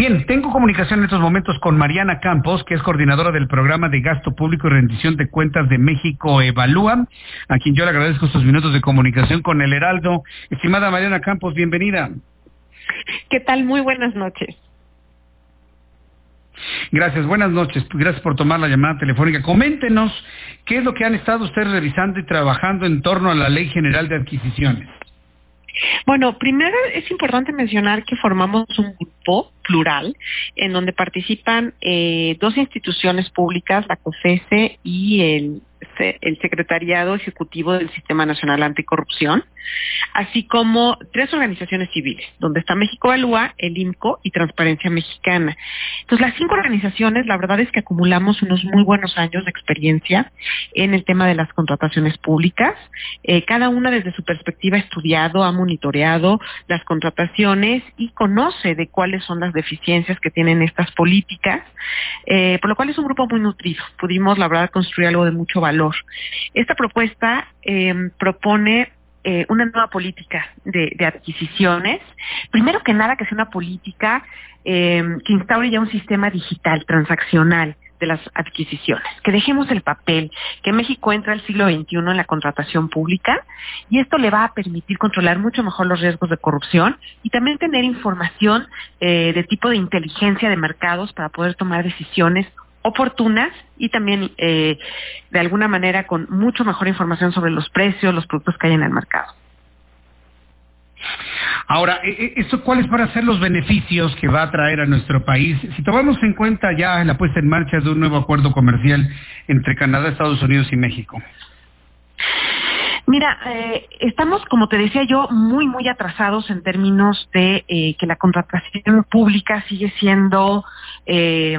Bien, tengo comunicación en estos momentos con Mariana Campos, que es coordinadora del programa de gasto público y rendición de cuentas de México Evalúa, a quien yo le agradezco estos minutos de comunicación con el Heraldo. Estimada Mariana Campos, bienvenida. ¿Qué tal? Muy buenas noches. Gracias, buenas noches. Gracias por tomar la llamada telefónica. Coméntenos qué es lo que han estado ustedes revisando y trabajando en torno a la Ley General de Adquisiciones. Bueno, primero es importante mencionar que formamos un plural en donde participan eh, dos instituciones públicas, la COFESE y el el Secretariado Ejecutivo del Sistema Nacional Anticorrupción, así como tres organizaciones civiles, donde está México Evalúa, el IMCO y Transparencia Mexicana. Entonces, las cinco organizaciones, la verdad es que acumulamos unos muy buenos años de experiencia en el tema de las contrataciones públicas. Eh, cada una desde su perspectiva ha estudiado, ha monitoreado las contrataciones y conoce de cuáles son las deficiencias que tienen estas políticas, eh, por lo cual es un grupo muy nutrido. Pudimos, la verdad, construir algo de mucho valor esta propuesta eh, propone eh, una nueva política de, adquisiciones. Primero que nada, que sea una política eh, que instaure ya un sistema digital, transaccional de las adquisiciones, que dejemos el papel, que México entra al siglo XXI en la contratación pública y esto le va a permitir controlar mucho mejor los riesgos de corrupción y también tener información de tipo de inteligencia de mercados para poder tomar decisiones oportunas y también eh, de alguna manera con mucho mejor información sobre los precios, los productos que hay en el mercado. Ahora, e, e, cuáles van a ser los beneficios que va a traer a nuestro país? Si tomamos en cuenta ya la puesta en marcha de un nuevo acuerdo comercial entre Canadá, Estados Unidos y México. Mira, eh, estamos, como te decía yo, muy, muy atrasados en términos de eh, que la contratación pública sigue siendo eh,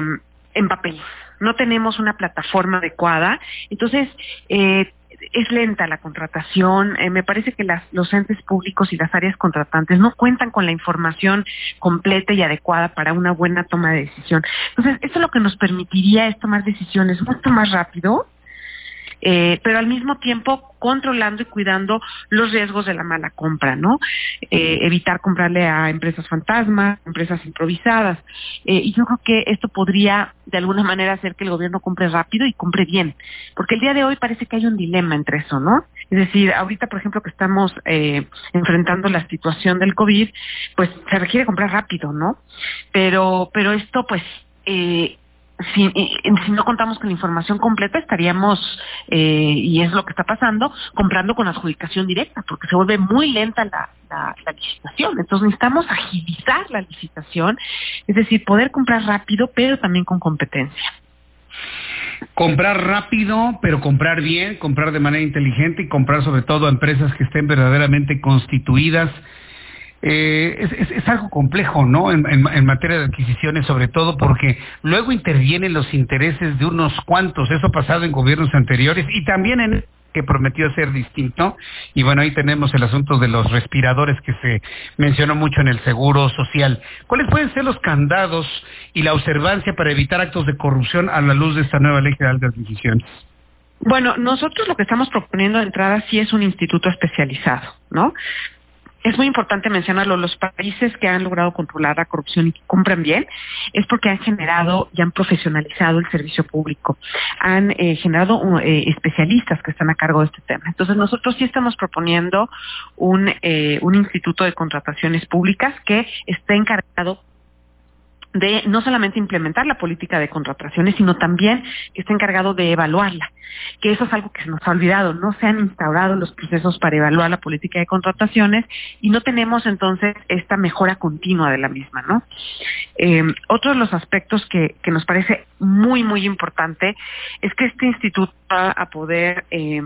en papel. No tenemos una plataforma adecuada. Entonces, eh, es lenta la contratación. Eh, me parece que las, los entes públicos y las áreas contratantes no cuentan con la información completa y adecuada para una buena toma de decisión. Entonces, eso lo que nos permitiría es tomar decisiones mucho más rápido eh, pero al mismo tiempo controlando y cuidando los riesgos de la mala compra, ¿no? Eh, evitar comprarle a empresas fantasmas, empresas improvisadas. Eh, y yo creo que esto podría de alguna manera hacer que el gobierno compre rápido y compre bien, porque el día de hoy parece que hay un dilema entre eso, ¿no? Es decir, ahorita, por ejemplo, que estamos enfrentando la situación del COVID, pues se requiere comprar rápido, ¿no? Pero, pero esto, pues, eh, si, no contamos con la información completa, estaríamos, eh, y es lo que está pasando, comprando con adjudicación directa, porque se vuelve muy lenta la, licitación. Entonces necesitamos agilizar la licitación, es decir, poder comprar rápido, pero también con competencia. Comprar rápido, pero comprar bien, comprar de manera inteligente y comprar sobre todo a empresas que estén verdaderamente constituidas eh, es, algo complejo, ¿no? En, materia de adquisiciones, sobre todo porque luego intervienen los intereses de unos cuantos. Eso ha pasado en gobiernos anteriores y también en que prometió ser distinto. Y bueno, ahí tenemos el asunto de los respiradores que se mencionó mucho en el seguro social. ¿Cuáles pueden ser los candados y la observancia para evitar actos de corrupción a la luz de esta nueva ley general de adquisiciones? Bueno, nosotros lo que estamos proponiendo de entrada sí es un instituto especializado, ¿no? Es muy importante mencionarlo, los países que han logrado controlar la corrupción y que compran bien es porque han generado y han profesionalizado el servicio público, han eh, generado eh, especialistas que están a cargo de este tema. Entonces nosotros sí estamos proponiendo un, eh, un instituto de contrataciones públicas que esté encargado de no solamente implementar la política de contrataciones, sino también que está encargado de evaluarla, que eso es algo que se nos ha olvidado, no se han instaurado los procesos para evaluar la política de contrataciones y no tenemos entonces esta mejora continua de la misma, ¿no? Eh, otro de los aspectos que, que, nos parece muy, muy importante es que este instituto va a poder, eh,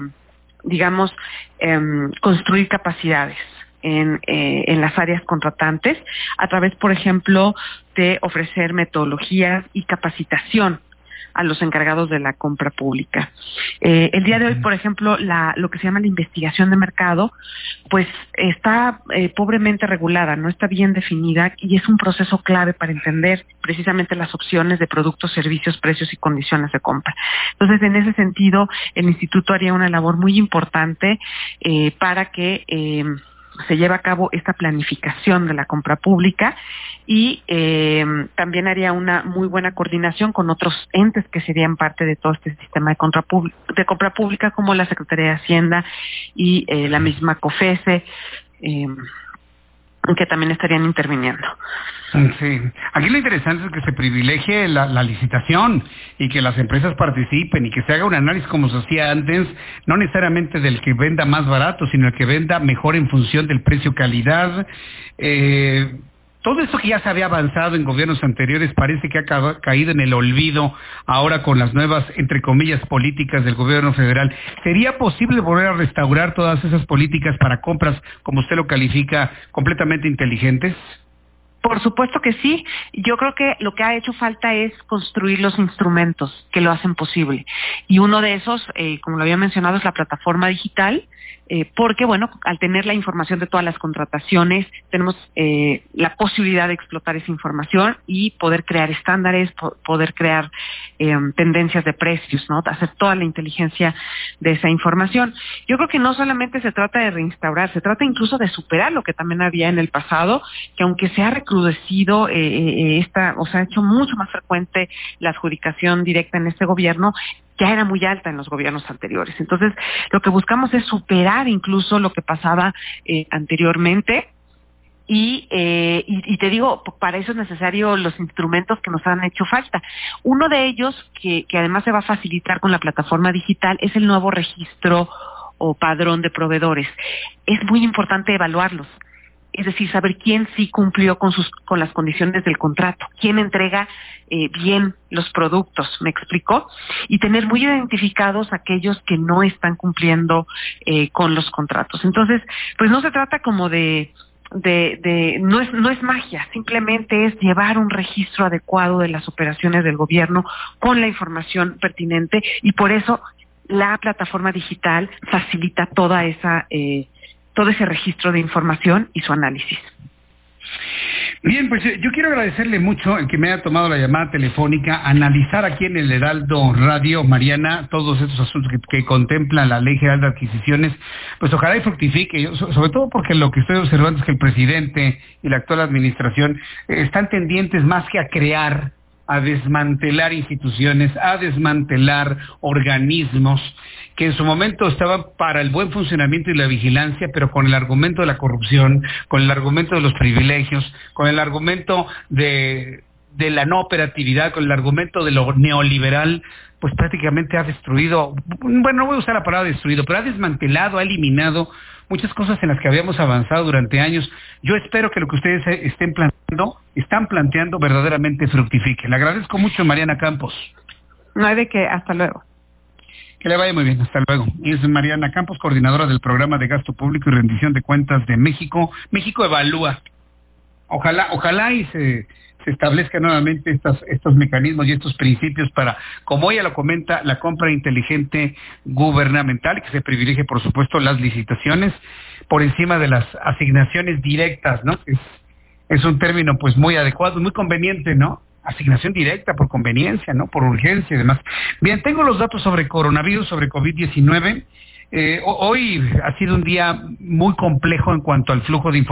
digamos, em, construir capacidades en, eh, en las áreas contratantes a través, por ejemplo, de ofrecer metodologías y capacitación a los encargados de la compra pública. Eh, el día de hoy, por ejemplo, la, lo que se llama la investigación de mercado, pues está eh, pobremente regulada, no está bien definida y es un proceso clave para entender precisamente las opciones de productos, servicios, precios y condiciones de compra. Entonces, en ese sentido, el instituto haría una labor muy importante eh, para que se lleva a cabo esta planificación de la compra pública y eh, también haría una muy buena coordinación con otros entes que serían parte de todo este sistema de, compra pública, como la Secretaría de Hacienda y eh, la misma COFESE. Eh, que también estarían interviniendo. Sí, aquí lo interesante es que se privilegie la, licitación y que las empresas participen y que se haga un análisis como se hacía antes, no necesariamente del que venda más barato, sino el que venda mejor en función del precio-calidad. Eh, todo eso que ya se había avanzado en gobiernos anteriores parece que ha caído en el olvido ahora con las nuevas, entre comillas, políticas del gobierno federal. ¿Sería posible volver a restaurar todas esas políticas para compras, como usted lo califica, completamente inteligentes? Por supuesto que sí. Yo creo que lo que ha hecho falta es construir los instrumentos que lo hacen posible. Y uno de esos, eh, como lo había mencionado, es la plataforma digital, eh, porque, bueno, al tener la información de todas las contrataciones, tenemos eh, la posibilidad de explotar esa información y poder crear estándares, poder crear em, tendencias de precios, ¿no? Hacer toda la inteligencia de esa información. Yo creo que no solamente se trata de reinstaurar, se trata incluso de superar lo que también había en el pasado, que aunque se ha recrudecido eh, esta, o sea, ha hecho mucho más frecuente la adjudicación directa en este gobierno, ya era muy alta en los gobiernos anteriores. Entonces, lo que buscamos es superar incluso lo que pasaba eh, anteriormente. Y, eh, te digo, para eso es necesario los instrumentos que nos han hecho falta. Uno de ellos, que además se va a facilitar con la plataforma digital, es el nuevo registro o padrón de proveedores. Es muy importante evaluarlos es decir, saber quién sí cumplió con sus con las condiciones del contrato, quién entrega eh, bien los productos, ¿me explicó? Y tener muy identificados aquellos que no están cumpliendo eh, con los contratos. Entonces, pues no se trata como de no es no es magia, simplemente es llevar un registro adecuado de las operaciones del gobierno con la información pertinente y por eso la plataforma digital facilita toda esa eh, todo ese registro de información y su análisis. Bien, pues eh, yo quiero agradecerle mucho el que me haya tomado la llamada telefónica, analizar aquí en el Heraldo Radio, Mariana, todos estos asuntos que, contemplan la Ley General de Adquisiciones, pues ojalá y fructifique, sobre todo porque lo que estoy observando es que el presidente y la actual administración están tendientes más que a crear a desmantelar instituciones, a desmantelar organismos que en su momento estaban para el buen funcionamiento y la vigilancia, pero con el argumento de la corrupción, con el argumento de los privilegios, con el argumento de, de la no operatividad, con el argumento de lo neoliberal, pues prácticamente ha destruido, bueno, no voy a usar la palabra destruido, pero ha desmantelado, ha eliminado muchas cosas en las que habíamos avanzado durante años. Yo espero que lo que ustedes estén planteando, están planteando verdaderamente fructifique. Le agradezco mucho, Mariana Campos. No hay de qué, hasta luego. Que le vaya muy bien, hasta luego. Es Mariana Campos, coordinadora del programa de gasto público y rendición de cuentas de México. México evalúa. Ojalá, ojalá y se se establezcan nuevamente estos, estos mecanismos y estos principios para, como ella lo comenta, la compra inteligente gubernamental, que se privilegie, por supuesto, las licitaciones por encima de las asignaciones directas, ¿no? Es, es un término pues muy adecuado, muy conveniente, ¿no? Asignación directa por conveniencia, ¿no? Por urgencia y demás. Bien, tengo los datos sobre coronavirus, sobre COVID-19. Eh, hoy ha sido un día muy complejo en cuanto al flujo de información